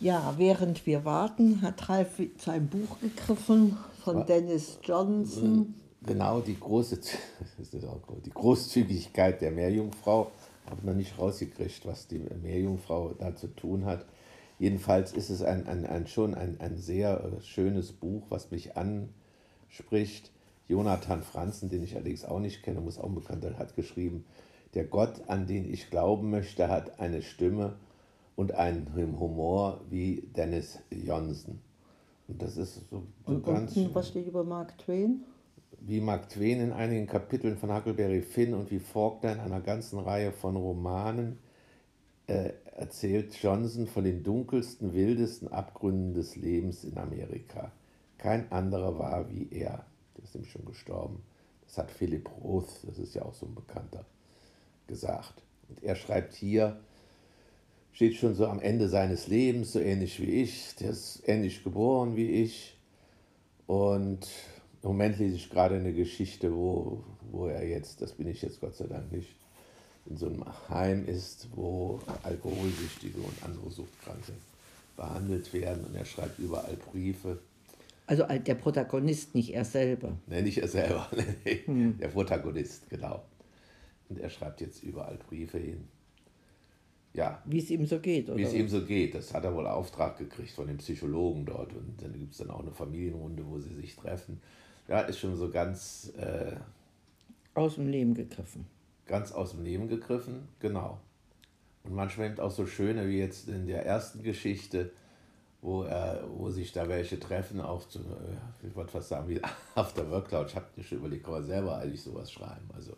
Ja, während wir warten, hat Ralf zu einem Buch gegriffen von Dennis Johnson. Genau, die, große, die Großzügigkeit der Meerjungfrau. Habe noch nicht rausgekriegt, was die Meerjungfrau da zu tun hat. Jedenfalls ist es ein, ein, ein schon ein, ein sehr äh, schönes Buch, was mich anspricht. Jonathan Franzen, den ich allerdings auch nicht kenne, muss auch ein Bekannter, hat geschrieben, der Gott, an den ich glauben möchte, hat eine Stimme und einen Humor wie Dennis Johnson. Und das ist so, so Und ganz. unten, was steht über Mark Twain? wie Mark Twain in einigen Kapiteln von Huckleberry Finn und wie Faulkner in einer ganzen Reihe von Romanen äh, erzählt Johnson von den dunkelsten, wildesten Abgründen des Lebens in Amerika. Kein anderer war wie er. Der ist nämlich schon gestorben. Das hat Philip Roth, das ist ja auch so ein Bekannter, gesagt. Und er schreibt hier, steht schon so am Ende seines Lebens, so ähnlich wie ich, der ist ähnlich geboren wie ich. Und im Moment lese ich gerade eine Geschichte, wo, wo er jetzt, das bin ich jetzt Gott sei Dank nicht, in so einem Heim ist, wo Alkoholsüchtige und andere Suchtkranke behandelt werden. Und er schreibt überall Briefe. Also äh, der Protagonist, nicht er selber. Nee, nicht er selber, nee, nee, der Protagonist, genau. Und er schreibt jetzt überall Briefe hin. Ja, Wie es ihm so geht, oder? wie es ihm so geht. Das hat er wohl Auftrag gekriegt von dem Psychologen dort. Und dann gibt es dann auch eine Familienrunde, wo sie sich treffen. Ja, ist schon so ganz, äh, Aus dem Leben gegriffen. ganz aus dem Leben gegriffen, genau. Und manchmal eben auch so schöne wie jetzt in der ersten Geschichte, wo, er, wo sich da welche treffen, auch zu, äh, ich wollte fast sagen, wie After Work Cloud. Ich habe mir schon überlegt, kann man selber eigentlich sowas schreiben. Also,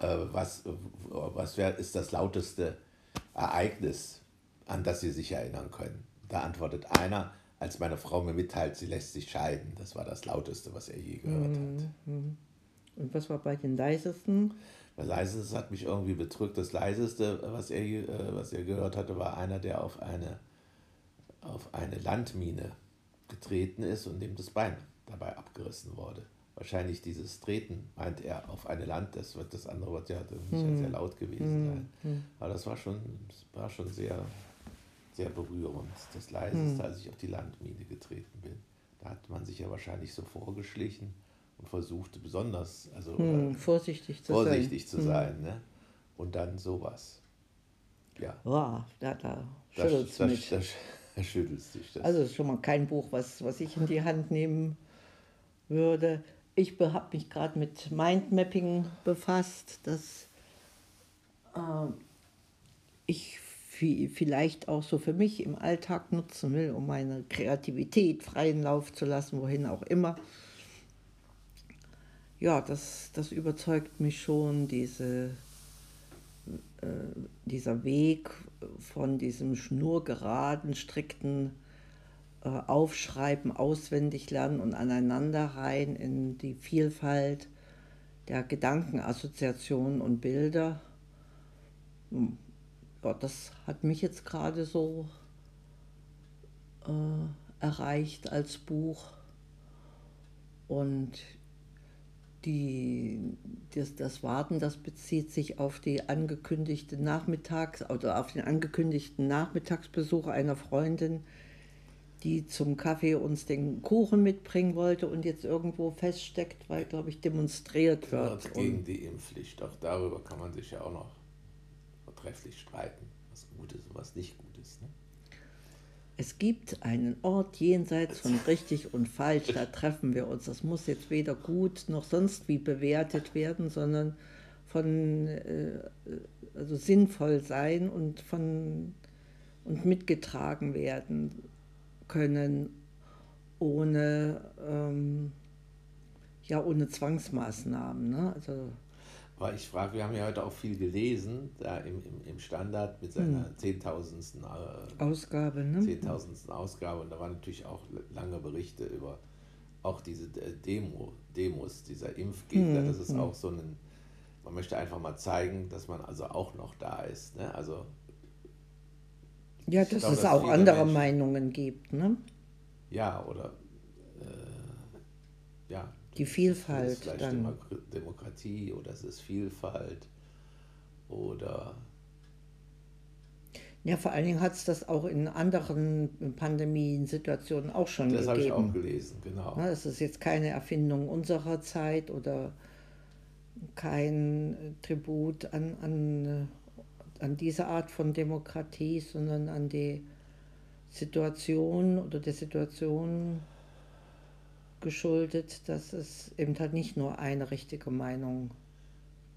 äh, was, was wär, ist das lauteste Ereignis, an das Sie sich erinnern können? Da antwortet einer, als meine Frau mir mitteilt, sie lässt sich scheiden. Das war das lauteste, was er je gehört hat. Und was war bei den leisesten? Das Leiseste hat mich irgendwie bedrückt. Das Leiseste, was er, äh, was er gehört hatte, war einer, der auf eine, auf eine Landmine getreten ist und dem das Bein dabei abgerissen wurde. Wahrscheinlich dieses Treten, meint er, auf eine Land, das wird das andere Wort ja nicht sehr laut gewesen sein. Aber das war schon, das war schon sehr, sehr berührend. Das Leiseste, als ich auf die Landmine getreten bin. Da hat man sich ja wahrscheinlich so vorgeschlichen und versuchte besonders, also Hm, äh, vorsichtig zu vorsichtig zu sein. Ne? Und dann sowas. Ja, sein. Wow, da, da schüttelst dich das. Also es ist schon mal kein Buch, was, was ich in die Hand nehmen würde. Ich habe mich gerade mit Mindmapping befasst, das äh, ich vi- vielleicht auch so für mich im Alltag nutzen will, um meine Kreativität freien Lauf zu lassen, wohin auch immer. Ja, das, das überzeugt mich schon, diese, äh, dieser Weg von diesem schnurgeraden, strikten äh, Aufschreiben, auswendig lernen und aneinanderreihen in die Vielfalt der Gedankenassoziationen und Bilder. Hm, Ja, das hat mich jetzt gerade so äh, erreicht als Buch. Und die, das, das Warten, das bezieht sich auf die angekündigte Nachmittags- oder auf den angekündigten Nachmittagsbesuch einer Freundin, die zum Kaffee uns den Kuchen mitbringen wollte und jetzt irgendwo feststeckt, weil, glaube ich, demonstriert wird. wird gegen Und, die Impfpflicht. Auch darüber kann man sich ja auch noch vortrefflich streiten, was gut ist und was nicht gut ist. Ne? Es gibt einen Ort jenseits von richtig und falsch, da treffen wir uns. Das muss jetzt weder gut noch sonst wie bewertet werden, sondern von äh, also sinnvoll sein und von und mitgetragen werden können, ohne ähm, ja ohne Zwangsmaßnahmen. Ne? Also Aber ich frage, wir haben ja heute auch viel gelesen, da im, im, im Standard mit seiner zehntausendsten äh, Ausgabe, ne? zehntausendsten Ausgabe und da waren natürlich auch lange Berichte über auch diese Demo, Demos, dieser Impfgegner, das ist auch so ein, man möchte einfach mal zeigen, dass man also auch noch da ist. Ne? Also Ja, dass glaube, es dass auch andere Menschen- Meinungen gibt, ne? ja, oder äh, ja, Die es Vielfalt ist vielleicht dann. Demok Demokratie oder es ist Vielfalt oder Ja, vor allen Dingen hat es das auch in anderen Pandemiensituationen auch schon Das habe ich gegeben. auch gelesen, genau. Das ist jetzt keine Erfindung unserer Zeit oder kein Tribut an, an, äh, an diese Art von Demokratie, sondern an die Situation oder der Situation geschuldet, dass es eben halt nicht nur eine richtige Meinung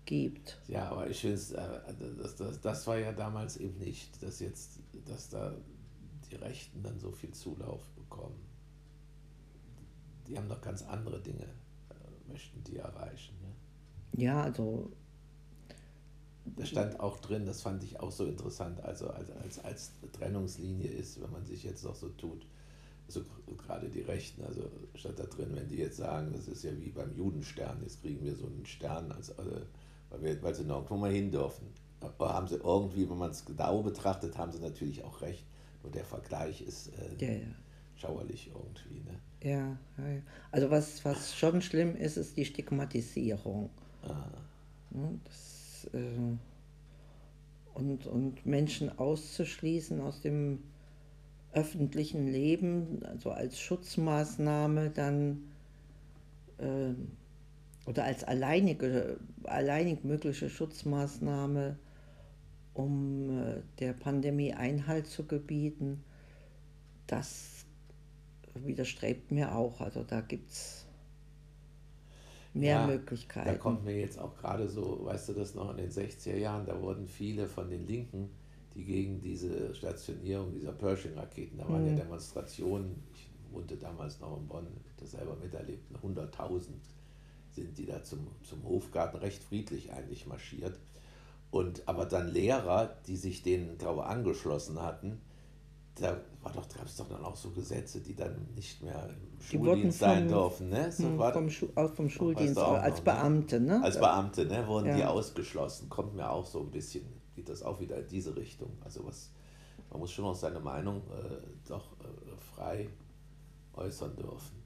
gibt. Ja, aber ich finde, äh, das, das, das war ja damals eben nicht, dass jetzt, dass da die Rechten dann so viel Zulauf bekommen. Die haben doch ganz andere Dinge, äh, möchten die erreichen. Ne? Ja, also Da stand auch drin, das fand ich auch so interessant, also als, als, als Trennungslinie ist, wenn man sich jetzt noch so tut, so gerade die Rechten, also stand da drin, wenn die jetzt sagen, das ist ja wie beim Judenstern, jetzt kriegen wir so einen Stern, als, also, weil, wir, weil sie nirgendwo mal hin dürfen. Aber haben sie irgendwie, wenn man es genau betrachtet, haben sie natürlich auch recht. Nur der Vergleich ist äh, ja, ja. schauerlich irgendwie. Ne? Ja, ja, ja. Also was, was schon schlimm ist, ist die Stigmatisierung. Ne, Das, äh, und, und Menschen auszuschließen aus dem öffentlichen Leben, also als Schutzmaßnahme dann äh, oder als alleinige, alleinig mögliche Schutzmaßnahme, um äh, der Pandemie Einhalt zu gebieten, das widerstrebt mir auch. Also da gibt es mehr Ja, Möglichkeiten. Da kommt mir jetzt auch gerade so, weißt du das noch, in den 60er Jahren, da wurden viele von den Linken, die gegen diese Stationierung dieser Pershing-Raketen, da waren ja Demonstrationen, ich wohnte damals noch in Bonn, das selber miterlebt, 100.000 sind die da zum, zum Hofgarten recht friedlich eigentlich marschiert. Und aber dann Lehrer, die sich denen drauf angeschlossen hatten, da war doch, gab es doch dann auch so Gesetze, die dann nicht mehr im Schuldienst sein dürfen. Ne? So Hm, war vom, Schu auch vom Schuldienst, auch als noch, ne? Beamte, ne? als Beamte, ne, wurden Ja. die ausgeschlossen. Kommt mir auch so ein bisschen, geht das auch wieder in diese Richtung. Also was, man muss schon noch seine Meinung äh, doch äh, frei äußern dürfen.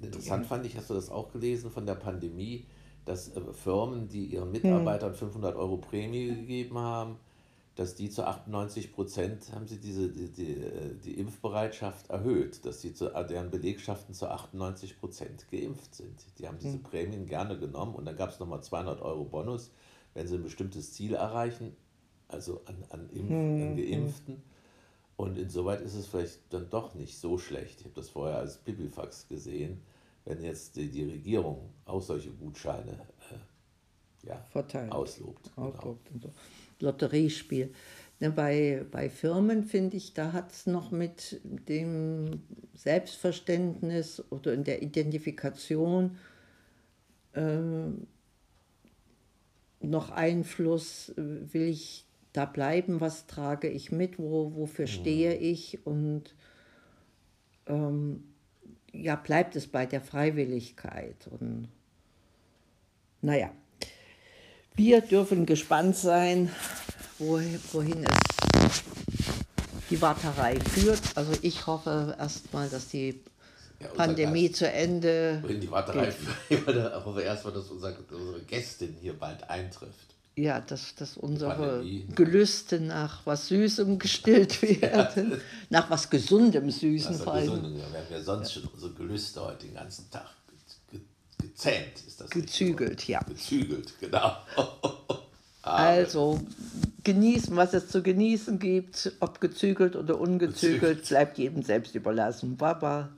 Interessant fand ich, hast du das auch gelesen von der Pandemie, dass äh, Firmen, die ihren Mitarbeitern 500 Euro Prämie gegeben haben, dass die zu 98 Prozent haben sie diese, die, die, äh, die Impfbereitschaft erhöht, dass die zu, äh, deren Belegschaften zu 98 Prozent geimpft sind. Die haben diese Prämien gerne genommen und dann gab es nochmal 200 Euro Bonus, wenn sie ein bestimmtes Ziel erreichen, also an, an, Impf, an Geimpften. Und insoweit ist es vielleicht dann doch nicht so schlecht. Ich habe das vorher als Pipifax gesehen, wenn jetzt die, die Regierung auch solche Gutscheine ja, Verteilt. auslobt. Genau. Ausdruckt und so. Lotteriespiel. Ne, bei, bei Firmen finde ich, da hat es noch mit dem Selbstverständnis oder in der Identifikation äh, noch Einfluss. Will ich da bleiben? Was trage ich mit? Wo, wofür stehe ich? Und ähm, ja, bleibt es bei der Freiwilligkeit. Und naja, wir dürfen gespannt sein, wohin, wohin es die Warterei führt. Also ich hoffe erstmal, dass die Ja, Pandemie Gast- zu Ende In die Warterei, geht. ich hoffe erstmal, dass unser, unsere Gästin hier bald eintrifft. Ja, dass, dass unsere. Gelüste nach was Süßem gestillt werden. Nach was Gesundem Süßen Also vor allem. gesund, wir haben ja sonst schon unsere Gelüste heute den ganzen Tag gezähmt. Ist das Gezügelt, ja. Gezügelt, genau. Also genießen, was es zu genießen gibt, ob gezügelt oder ungezügelt, bleibt jedem selbst überlassen. Baba.